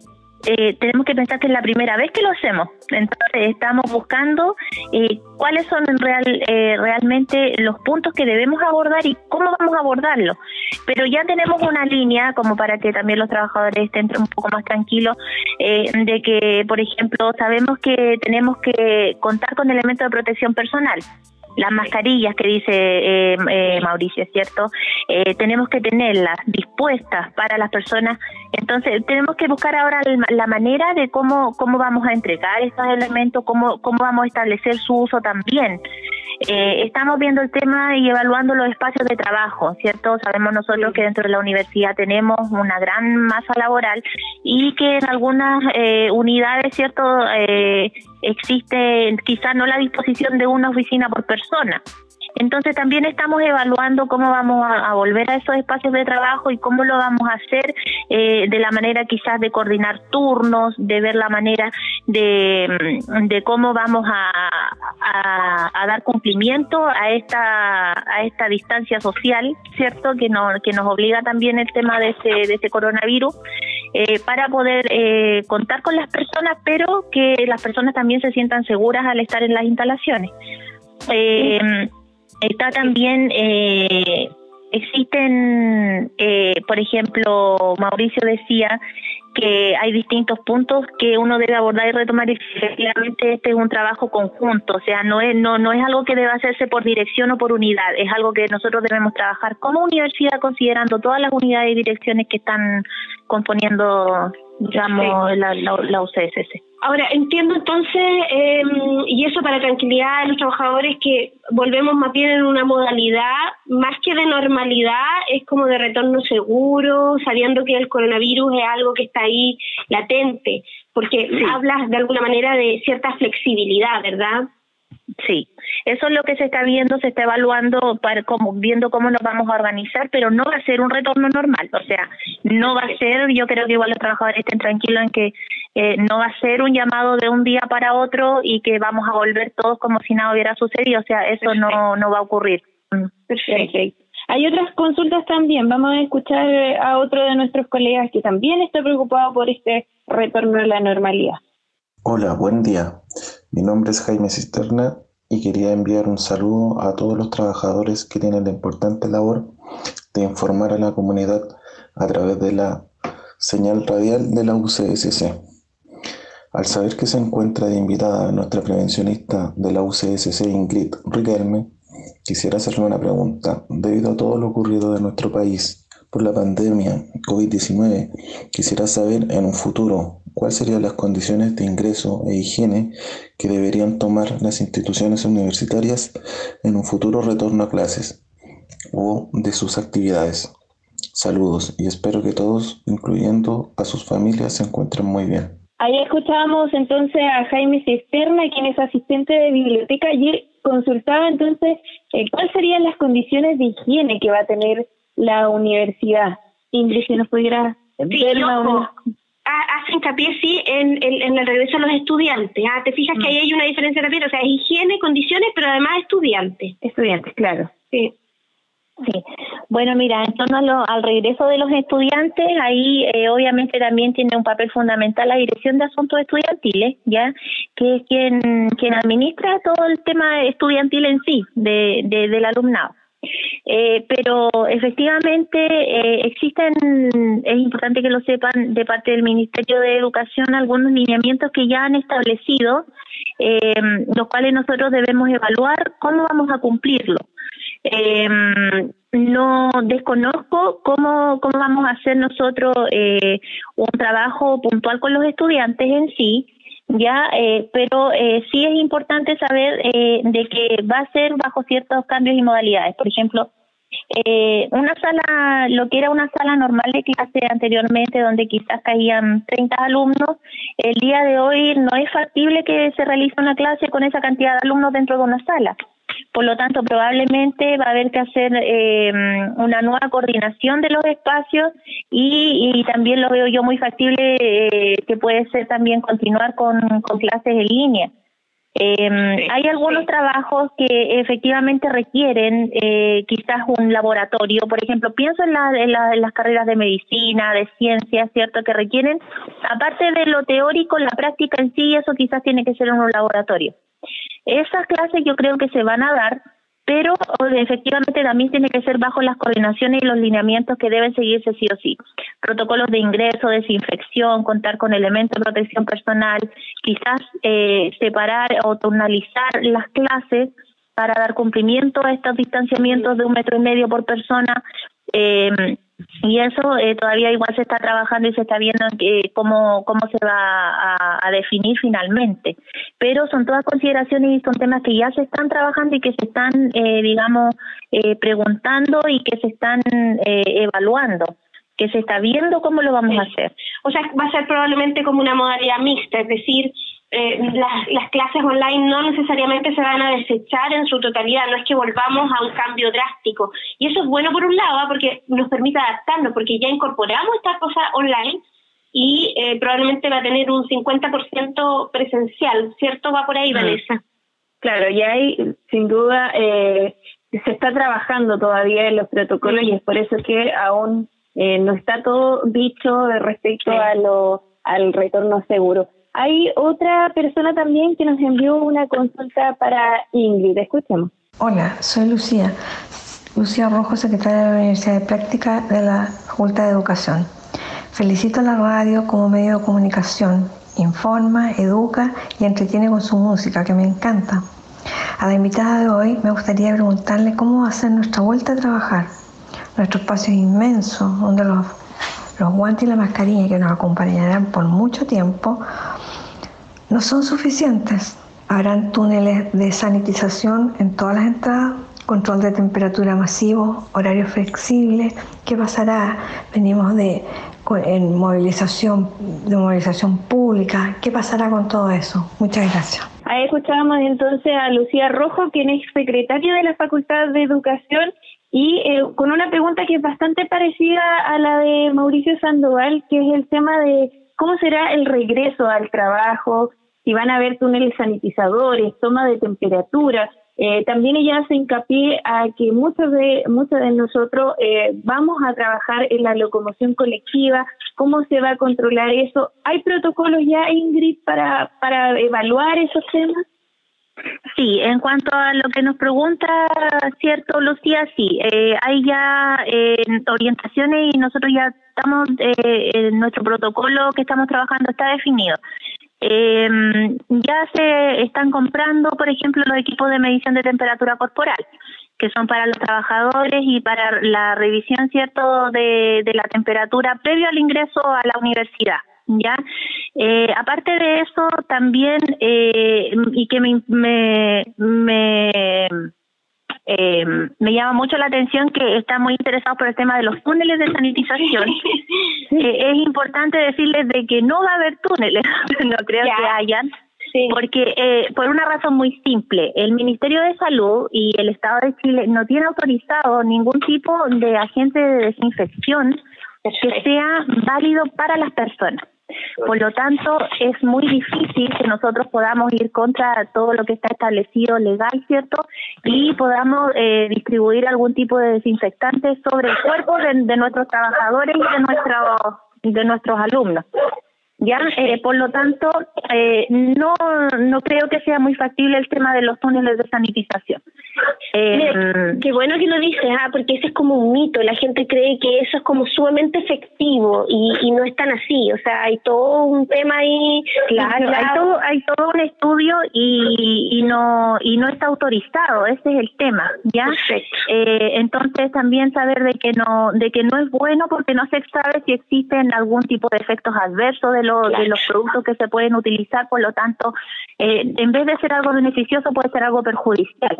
eh, tenemos que pensar que es la primera vez que lo hacemos. Entonces estamos buscando eh, cuáles son real, eh, realmente los puntos que debemos abordar y cómo vamos a abordarlo. Pero ya tenemos una línea como para que también los trabajadores estén un poco más tranquilos de que, por ejemplo, sabemos que tenemos que contar con elementos de protección personal las mascarillas que dice eh, eh, Mauricio, ¿cierto? Eh, tenemos que tenerlas dispuestas para las personas. Entonces, tenemos que buscar ahora la manera de cómo, cómo vamos a entregar estos elementos, cómo, cómo vamos a establecer su uso también. Eh, estamos viendo el tema y evaluando los espacios de trabajo, ¿cierto? Sabemos nosotros que dentro de la universidad tenemos una gran masa laboral y que en algunas eh, unidades, ¿cierto? Eh, existe quizás no la disposición de una oficina por persona. Entonces también estamos evaluando cómo vamos a, volver a esos espacios de trabajo y cómo lo vamos a hacer eh, de la manera quizás de coordinar turnos, de ver la manera de, mm, cómo vamos a, a, dar cumplimiento a esta a esta distancia social, cierto, que no que nos obliga también el tema de ese de ese coronavirus eh, para poder eh, contar con las personas, pero que las personas también se sientan seguras al estar en las instalaciones. Eh, está también, existen, por ejemplo, Mauricio decía que hay distintos puntos que uno debe abordar y retomar y efectivamente este es un trabajo conjunto, o sea, no es no no es algo que deba hacerse por dirección o por unidad, es algo que nosotros debemos trabajar como universidad considerando todas las unidades y direcciones que están componiendo digamos la, la. Ahora, entiendo entonces, eh, y eso para tranquilidad de los trabajadores, que volvemos más bien en una modalidad, más que de normalidad, es como de retorno seguro, sabiendo que el coronavirus es algo que está ahí latente, porque hablas de alguna manera de cierta flexibilidad, ¿verdad? Sí, eso es lo que se está viendo, se está evaluando, para cómo, viendo cómo nos vamos a organizar, pero no va a ser un retorno normal, o sea, no va a ser, yo creo que igual los trabajadores estén tranquilos en que eh, no va a ser un llamado de un día para otro y que vamos a volver todos como si nada hubiera sucedido, o sea, eso no, no va a ocurrir. Mm. Perfecto. Hay otras consultas también, vamos a escuchar a otro de nuestros colegas que también está preocupado por este retorno a la normalidad. Hola, buen día. Mi nombre es Jaime Cisterna y quería enviar un saludo a todos los trabajadores que tienen la importante labor de informar a la comunidad a través de la señal radial de la UCSC. Al saber que se encuentra de invitada nuestra prevencionista de la UCSC, Ingrid Riquelme, quisiera hacerle una pregunta. Debido a todo lo ocurrido en nuestro país por la pandemia COVID-19, quisiera saber en un futuro cuáles serían las condiciones de ingreso e higiene que deberían tomar las instituciones universitarias en un futuro retorno a clases o de sus actividades. Saludos y espero que todos, incluyendo a sus familias, se encuentren muy bien. Ahí escuchábamos entonces a Jaime Cisterna, quien es asistente de biblioteca, y consultaba entonces eh, cuáles serían las condiciones de higiene que va a tener la universidad. Ingrid, si nos pudiera ver hace hincapié, sí, en, en, el regreso a los estudiantes. ¿ah? Te fijas que ahí hay una diferencia también, o sea, es higiene, condiciones, pero además estudiantes. Estudiantes, claro. Sí. Sí, bueno, mira, en torno al regreso de los estudiantes, ahí eh, obviamente también tiene un papel fundamental la Dirección de Asuntos Estudiantiles, ya que es quien quien administra todo el tema estudiantil en sí de, de del alumnado. Eh, pero efectivamente eh, existen, es importante que lo sepan, de parte del Ministerio de Educación algunos lineamientos que ya han establecido, eh, los cuales nosotros debemos evaluar cómo vamos a cumplirlo. Eh, no desconozco cómo, cómo vamos a hacer nosotros eh, un trabajo puntual con los estudiantes en sí, ya, eh, pero eh, sí es importante saber eh, de que va a ser bajo ciertos cambios y modalidades. Por ejemplo, eh, una sala, lo que era una sala normal de clase anteriormente, donde quizás caían 30 alumnos, el día de hoy no es factible que se realice una clase con esa cantidad de alumnos dentro de una sala. Por lo tanto, probablemente va a haber que hacer eh, una nueva coordinación de los espacios y, y también lo veo yo muy factible eh, que puede ser también continuar con, con clases en línea. Eh, hay algunos trabajos que efectivamente requieren eh, quizás un laboratorio, por ejemplo, pienso en, la, en, la, en, las carreras de medicina, de ciencia, ¿cierto? Que requieren, aparte de lo teórico, la práctica en sí, eso quizás tiene que ser en un laboratorio. Esas clases yo creo que se van a dar, pero efectivamente también tiene que ser bajo las coordinaciones y los lineamientos que deben seguirse sí o sí. Protocolos de ingreso, desinfección, contar con elementos de protección personal, quizás eh, separar o tonalizar las clases para dar cumplimiento a estos distanciamientos de un metro y medio por persona. Eh, y eso eh, todavía igual se está trabajando y se está viendo eh, cómo, cómo se va a, a, definir finalmente. Pero son todas consideraciones y son temas que ya se están trabajando y que se están, eh, digamos, eh, preguntando y que se están eh, evaluando que se está viendo cómo lo vamos a hacer. O sea, va a ser probablemente como una modalidad mixta, es decir, eh, las, las clases online no necesariamente se van a desechar en su totalidad, no es que volvamos a un cambio drástico. Y eso es bueno por un lado, ¿ah? porque nos permite adaptarnos, porque ya incorporamos esta cosa online y eh, probablemente va a tener un 50% presencial, ¿cierto? Va por ahí, Vanessa. Claro, y ahí sin duda eh, se está trabajando todavía en los protocolos y es por eso que aún eh, no está todo dicho respecto a lo, al retorno seguro. Hay otra persona también que nos envió una consulta para Ingrid. Escuchemos. Hola, soy Lucía. Lucía Rojo, secretaria de la Universidad de Práctica de la Facultad de Educación. Felicito a la radio como medio de comunicación. Informa, educa y entretiene con su música, que me encanta. A la invitada de hoy me gustaría preguntarle cómo va a ser nuestra vuelta a trabajar. Nuestro espacio es inmenso, donde los, los guantes y la mascarilla que nos acompañarán por mucho tiempo no son suficientes. Habrán túneles de sanitización en todas las entradas, control de temperatura masivo, horario flexible. ¿Qué pasará? Venimos de en movilización, de movilización pública. ¿Qué pasará con todo eso? Muchas gracias. Ahí escuchábamos entonces a Lucía Rojo, quien es secretaria de la Facultad de Educación, y eh, con una pregunta que es bastante parecida a la de Mauricio Sandoval, que es el tema de cómo será el regreso al trabajo, si van a haber túneles sanitizadores, toma de temperatura. Eh, también ella hace hincapié a que muchos de muchos de nosotros eh, vamos a trabajar en la locomoción colectiva, cómo se va a controlar eso. ¿Hay protocolos ya, Ingrid, para, para evaluar esos temas? Sí, en cuanto a lo que nos pregunta, cierto, Lucía, sí, eh, hay ya eh, orientaciones y nosotros ya estamos, eh, en nuestro protocolo que estamos trabajando está definido. Eh, ya se están comprando, por ejemplo, los equipos de medición de temperatura corporal, que son para los trabajadores y para la revisión, ¿cierto?, de, la temperatura previo al ingreso a la universidad. ¿ya? Eh, aparte de eso, también, eh, y que me, me, me eh, me llama mucho la atención que están muy interesados por el tema de los túneles de sanitización. [LAUGHS] eh, es importante decirles de que no va a haber túneles, [LAUGHS] no creo que hayan. Porque eh, por una razón muy simple, el Ministerio de Salud y el Estado de Chile no tiene autorizado ningún tipo de agente de desinfección que sea válido para las personas. Por lo tanto, es muy difícil que nosotros podamos ir contra todo lo que está establecido legal, ¿cierto? Y podamos eh, distribuir algún tipo de desinfectante sobre el cuerpo de, de nuestros trabajadores y de, nuestro, de nuestros alumnos. Ya, eh, por lo tanto, eh, no, no creo que sea muy factible el tema de los túneles de sanitización. Eh, qué bueno que lo dices, ah, porque ese es como un mito. La gente cree que eso es como sumamente efectivo y, y no es tan así. O sea, hay todo un tema ahí. Claro, hay todo, hay todo un estudio y, y no y no está autorizado. Ese es el tema, ya. Eh, entonces también saber de que no de que no es bueno porque no se sabe si existen algún tipo de efectos adversos de de los productos que se pueden utilizar, por lo tanto, eh, en vez de ser algo beneficioso, puede ser algo perjudicial.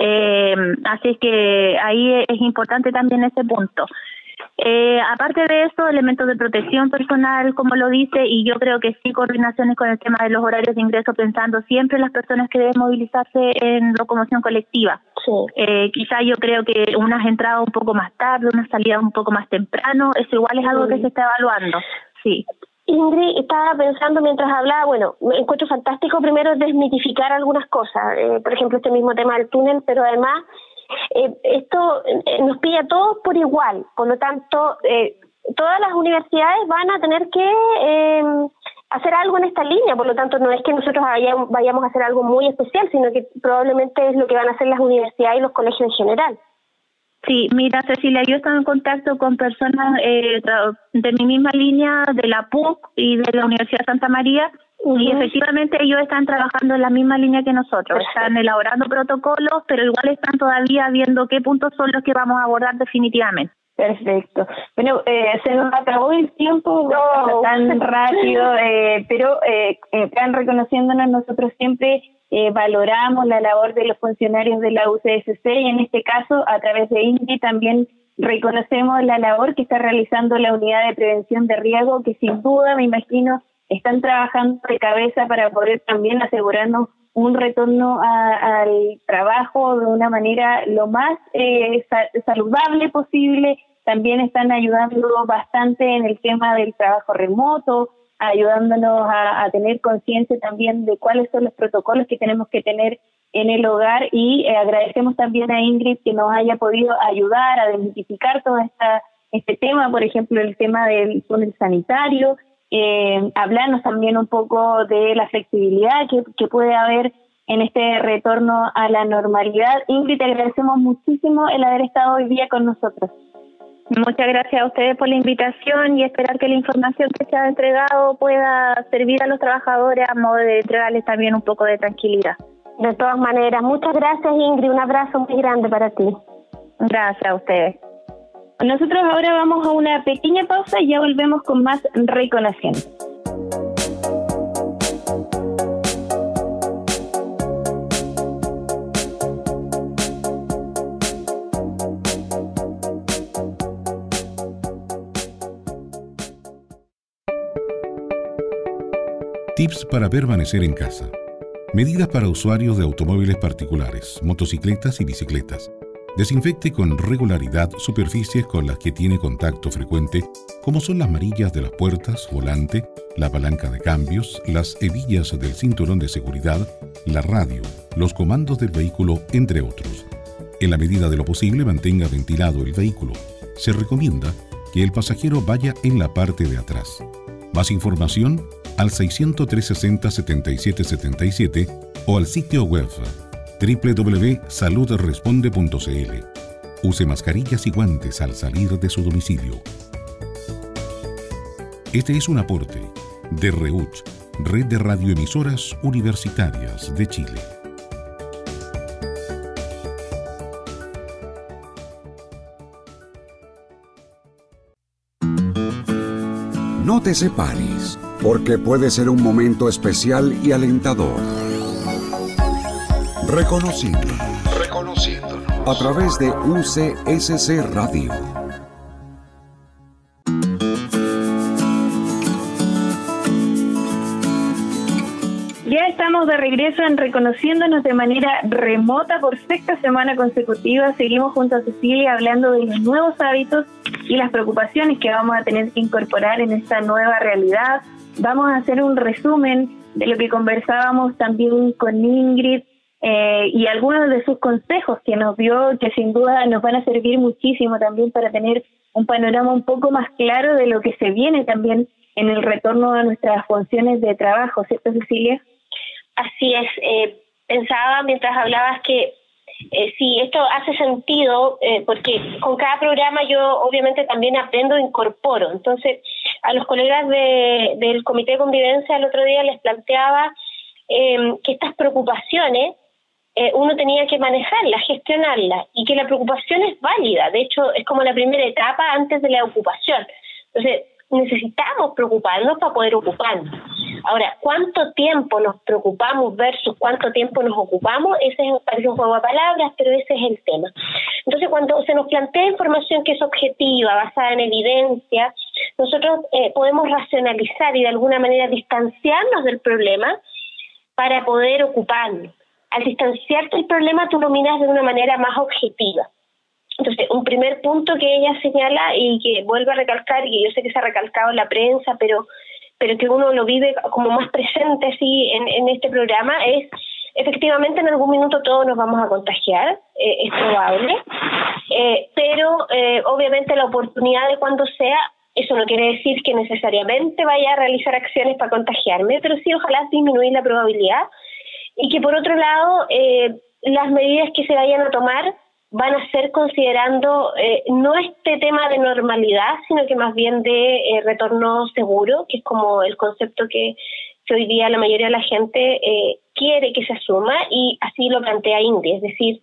Eh, así que ahí es importante también ese punto. Eh, aparte de eso, elementos de protección personal, como lo dice, y yo creo que sí, coordinaciones con el tema de los horarios de ingreso, pensando siempre en las personas que deben movilizarse en locomoción colectiva. Eh, quizá yo creo que unas entradas un poco más tarde, unas salidas un poco más temprano, eso igual es algo que se está evaluando. Sí. Ingrid estaba pensando mientras hablaba, bueno, me encuentro fantástico primero desmitificar algunas cosas, eh, por ejemplo este mismo tema del túnel, pero además eh, esto eh, nos pilla a todos por igual, por lo tanto eh, todas las universidades van a tener que hacer algo en esta línea, por lo tanto no es que nosotros vayamos a hacer algo muy especial, sino que probablemente es lo que van a hacer las universidades y los colegios en general. Sí, mira Cecilia, yo estado en contacto con personas eh, de mi misma línea, de la PUC y de la Universidad de Santa María, y efectivamente ellos están trabajando en la misma línea que nosotros, están elaborando protocolos, pero igual están todavía viendo qué puntos son los que vamos a abordar definitivamente. Perfecto. Bueno, eh, se nos acabó el tiempo tan [LAUGHS] rápido, eh, pero eh, están reconociéndonos nosotros siempre eh, valoramos la labor de los funcionarios de la UCSC y en este caso a través de INDI también reconocemos la labor que está realizando la unidad de prevención de riesgo que sin duda me imagino están trabajando de cabeza para poder también asegurarnos un retorno al trabajo de una manera lo más eh, saludable posible. También están ayudando bastante en el tema del trabajo remoto, ayudándonos a, tener conciencia también de cuáles son los protocolos que tenemos que tener en el hogar y eh, agradecemos también a Ingrid que nos haya podido ayudar a identificar todas estas este tema, por ejemplo, el tema del túnel sanitario, eh, hablarnos también un poco de la flexibilidad que puede haber en este retorno a la normalidad. Ingrid, te agradecemos muchísimo el haber estado hoy día con nosotros. Muchas gracias a ustedes por la invitación y esperar que la información que se ha entregado pueda servir a los trabajadores a modo de entregarles también un poco de tranquilidad. De todas maneras, muchas gracias Ingrid, un abrazo muy grande para ti. Gracias a ustedes. Nosotros ahora vamos a una pequeña pausa y ya volvemos con más Reconociendo. Tips para permanecer en casa. Medidas para usuarios de automóviles particulares, motocicletas y bicicletas. Desinfecte con regularidad superficies con las que tiene contacto frecuente, como son las marillas de las puertas, volante, la palanca de cambios, las hebillas del cinturón de seguridad, la radio, los comandos del vehículo, entre otros. En la medida de lo posible, mantenga ventilado el vehículo. Se recomienda que el pasajero vaya en la parte de atrás. Más información al 603 60 77 77 o al sitio web www.saludresponde.cl. Use mascarillas y guantes al salir de su domicilio. Este es un aporte de REUCH, Red de Radioemisoras Universitarias de Chile. No te separes porque puede ser un momento especial y alentador. Reconociendo. Reconociendo. A través de UCSC Radio. De regreso en reconociéndonos de manera remota por sexta semana consecutiva. Seguimos junto a Cecilia hablando de los nuevos hábitos y las preocupaciones que vamos a tener que incorporar en esta nueva realidad vamos a hacer un resumen de lo que conversábamos también con Ingrid eh, y algunos de sus consejos que nos dio, que sin duda nos van a servir muchísimo también para tener un panorama un poco más claro de lo que se viene también en el retorno a nuestras funciones de trabajo, ¿cierto, Cecilia? Así es. Eh, pensaba mientras hablabas que eh, sí, esto hace sentido eh, porque con cada programa yo obviamente también aprendo e incorporo. Entonces, a los colegas de, del Comité de Convivencia el otro día les planteaba em, que estas preocupaciones eh, uno tenía que manejarlas, gestionarlas y que la preocupación es válida. De hecho, es como la primera etapa antes de la ocupación. Entonces, necesitamos preocuparnos para poder ocuparnos. Ahora, ¿cuánto tiempo nos preocupamos versus cuánto tiempo nos ocupamos? Ese es, parece un juego de palabras, pero ese es el tema. Entonces, cuando se nos plantea información que es objetiva, basada en evidencia, nosotros eh, podemos racionalizar y de alguna manera distanciarnos del problema para poder ocuparnos. Al distanciarte del problema, tú lo miras de una manera más objetiva. Entonces, un primer punto que ella señala y que vuelve a recalcar, y yo sé que se ha recalcado en la prensa, pero, pero que uno lo vive como más presente así en, en este programa, es efectivamente en algún minuto todos nos vamos a contagiar, eh, es probable, eh, pero eh, obviamente la oportunidad de cuando sea, eso no quiere decir que necesariamente vaya a realizar acciones para contagiarme, pero sí ojalá disminuir la probabilidad. Y que por otro lado las medidas que se vayan a tomar van a ser considerando eh, no este tema de normalidad, sino que más bien de eh, retorno seguro, que es como el concepto que, hoy día la mayoría de la gente eh, quiere que se asuma y así lo plantea India, es decir,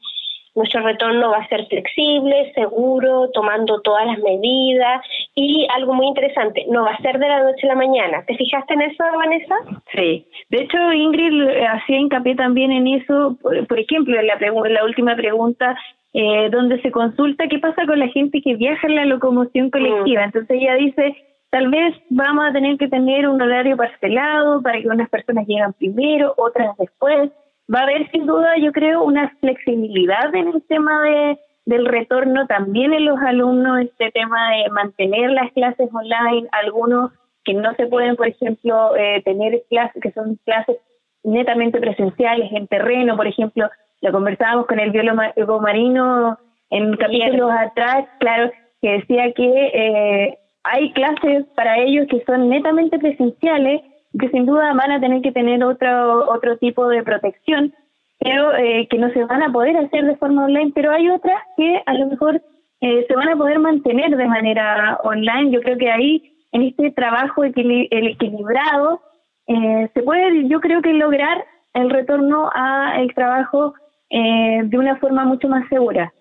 nuestro retorno va a ser flexible, seguro, tomando todas las medidas y algo muy interesante, no va a ser de la noche a la mañana. ¿Te fijaste en eso, Vanessa? Sí. De hecho, Ingrid hacía hincapié también en eso, por, ejemplo, en la, la última pregunta eh, donde se consulta qué pasa con la gente que viaja en la locomoción colectiva. Mm. Entonces ella dice, tal vez vamos a tener que tener un horario parcelado para que unas personas lleguen primero, otras después. Va a haber sin duda, yo creo, una flexibilidad en el tema de, del retorno, también en los alumnos, este tema de mantener las clases online, algunos que no se pueden, por ejemplo, eh, tener clases que son clases netamente presenciales en terreno, por ejemplo, lo conversábamos con el biólogo marino en capítulos atrás, claro, que decía que eh, hay clases para ellos que son netamente presenciales, que sin duda van a tener que tener otro, otro tipo de protección, pero eh, que no se van a poder hacer de forma online, pero hay otras que a lo mejor eh, se van a poder mantener de manera online. Yo creo que ahí, en este trabajo equilibrado, eh, se puede, yo creo que lograr el retorno al trabajo de una forma mucho más segura.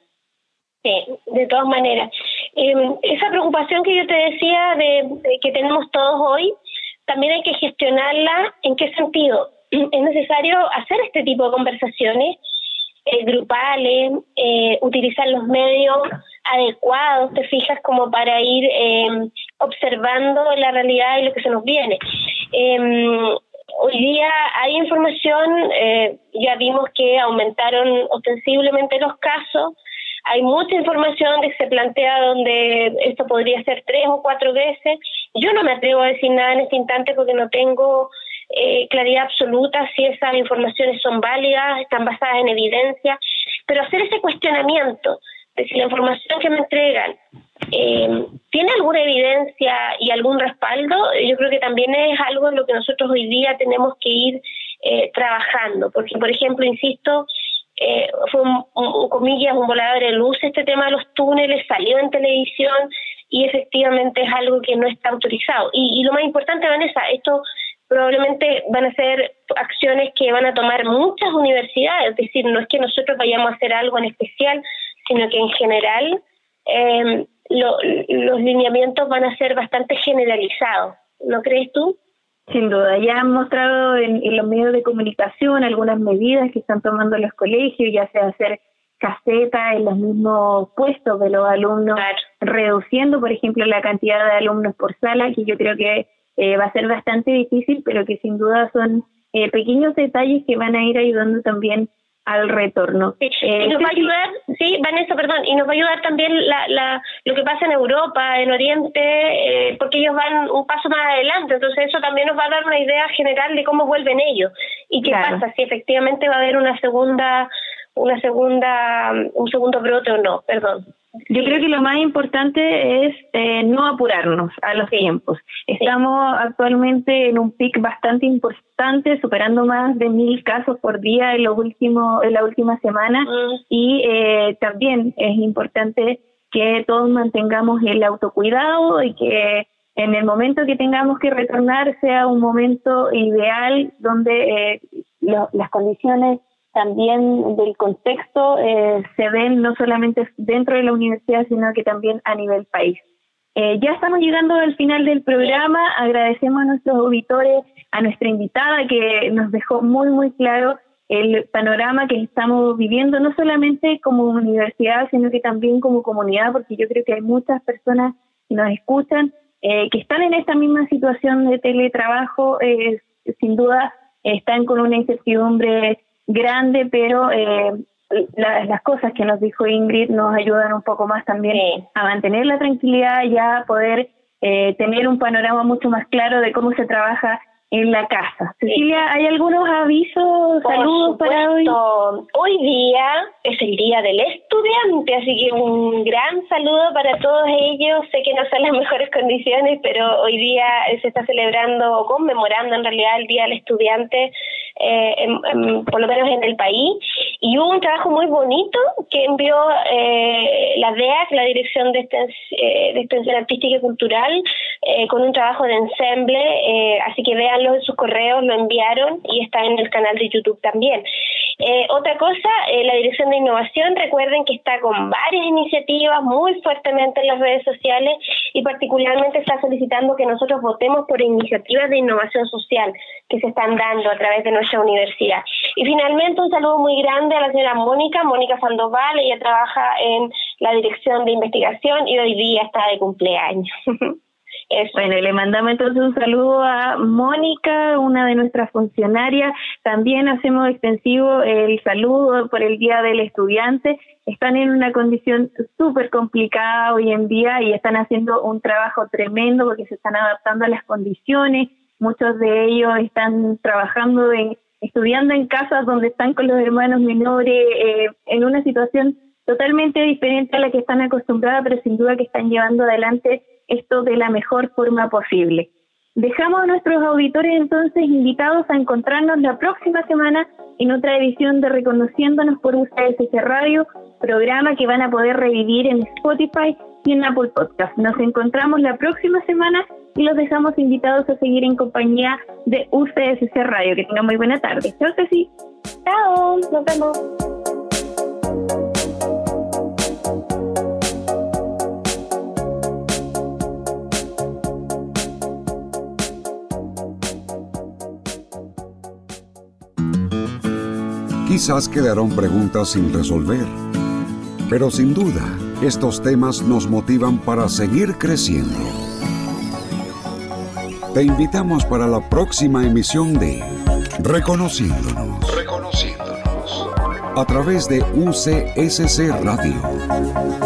Sí, de todas maneras. Em, esa preocupación que yo te decía de que tenemos todos hoy, también hay que gestionarla. ¿En qué sentido? [CLEARS THROAT] Es necesario hacer este tipo de conversaciones eh, grupales, eh, utilizar los medios adecuados, te fijas, como para ir eh, observando la realidad y lo que se nos viene. Em, hoy día hay información, ya vimos que aumentaron ostensiblemente los casos, hay mucha información que se plantea donde esto podría ser tres o cuatro veces. Yo no me atrevo a decir nada en este instante porque no tengo eh, claridad absoluta si esas informaciones son válidas, están basadas en evidencia, pero hacer ese cuestionamiento de si la información que me entregan eh, tiene alguna evidencia y algún respaldo, yo creo que también es algo en lo que nosotros hoy día tenemos que ir eh, trabajando, porque por ejemplo, insisto, eh, fue un, comillas un volador de luz este tema de los túneles, salió en televisión y efectivamente es algo que no está autorizado. Y, lo más importante, Vanessa, esto probablemente van a ser acciones que van a tomar muchas universidades, es decir, no es que nosotros vayamos a hacer algo en especial, sino que en general eh, los lineamientos van a ser bastante generalizados, ¿no crees tú? Sin duda, ya han mostrado en, los medios de comunicación algunas medidas que están tomando los colegios, ya sea hacer casetas en los mismos puestos de los alumnos, reduciendo, por ejemplo, la cantidad de alumnos por sala, que yo creo que eh, va a ser bastante difícil, pero que sin duda son eh, pequeños detalles que van a ir ayudando también al retorno. y eh, nos va a ayudar, sí, Vanessa, perdón, y nos va a ayudar también la, la, lo que pasa en Europa, en Oriente, eh, porque ellos van un paso más adelante, entonces eso también nos va a dar una idea general de cómo vuelven ellos. Y qué pasa, si efectivamente va a haber una segunda, una segunda, un segundo brote o no, perdón. Yo creo que lo más importante es eh, no apurarnos a los tiempos. Estamos actualmente en un pic bastante importante, superando más de mil casos por día en, los últimos, en la última semana mm. y eh, también es importante que todos mantengamos el autocuidado y que en el momento que tengamos que retornar sea un momento ideal donde eh, las condiciones también del contexto eh, se ven no solamente dentro de la universidad, sino que también a nivel país. Eh, ya estamos llegando al final del programa. Agradecemos a nuestros auditores, a nuestra invitada que nos dejó muy, muy claro el panorama que estamos viviendo, no solamente como universidad, sino que también como comunidad, porque yo creo que hay muchas personas que nos escuchan eh, que están en esta misma situación de teletrabajo, sin duda están con una incertidumbre grande, pero eh, las cosas que nos dijo Ingrid nos ayudan un poco más también a mantener la tranquilidad y a poder eh, tener un panorama mucho más claro de cómo se trabaja en la casa. Cecilia, ¿hay algunos avisos, saludos para hoy? Hoy día es el Día del Estudiante, así que un gran saludo para todos ellos. Sé que no son las [LAUGHS] mejores condiciones, pero hoy día se está celebrando o conmemorando en realidad el Día del Estudiante eh, por lo menos en el país, y hubo un trabajo muy bonito que envió eh, la DEAC, la Dirección de, eh, de Extensión Artística y Cultural, eh, con un trabajo de ensemble, eh, así que véanlo en sus correos, lo enviaron y está en el canal de YouTube también. Eh, otra cosa, la Dirección de Innovación, recuerden que está con varias iniciativas muy fuertemente en las redes sociales y particularmente está solicitando que nosotros votemos por iniciativas de innovación social que se están dando a través de nuestra universidad. Y finalmente un saludo muy grande a la señora Mónica, Mónica Sandoval, ella trabaja en la Dirección de Investigación y hoy día está de cumpleaños. [LAUGHS] Bueno, le mandamos entonces un saludo a Mónica, una de nuestras funcionarias. También hacemos extensivo el saludo por el Día del Estudiante. Están en una condición súper complicada hoy en día y están haciendo un trabajo tremendo porque se están adaptando a las condiciones. Muchos de ellos están trabajando en estudiando en casas donde están con los hermanos menores eh, en una situación totalmente diferente a la que están acostumbradas, pero sin duda que están llevando adelante esto de la mejor forma posible. Dejamos a nuestros auditores entonces invitados a encontrarnos la próxima semana en otra edición de Reconociéndonos por UCSC Radio, programa que van a poder revivir en Spotify y en Apple Podcast. Nos encontramos la próxima semana y los dejamos invitados a seguir en compañía de UCSC Radio. Que tengan muy buena tarde. Chao, Ceci. Chao, nos vemos. Quizás quedaron preguntas sin resolver, pero sin duda estos temas nos motivan para seguir creciendo. Te invitamos para la próxima emisión de Reconociéndonos. Reconociéndonos. A través de UCSC Radio.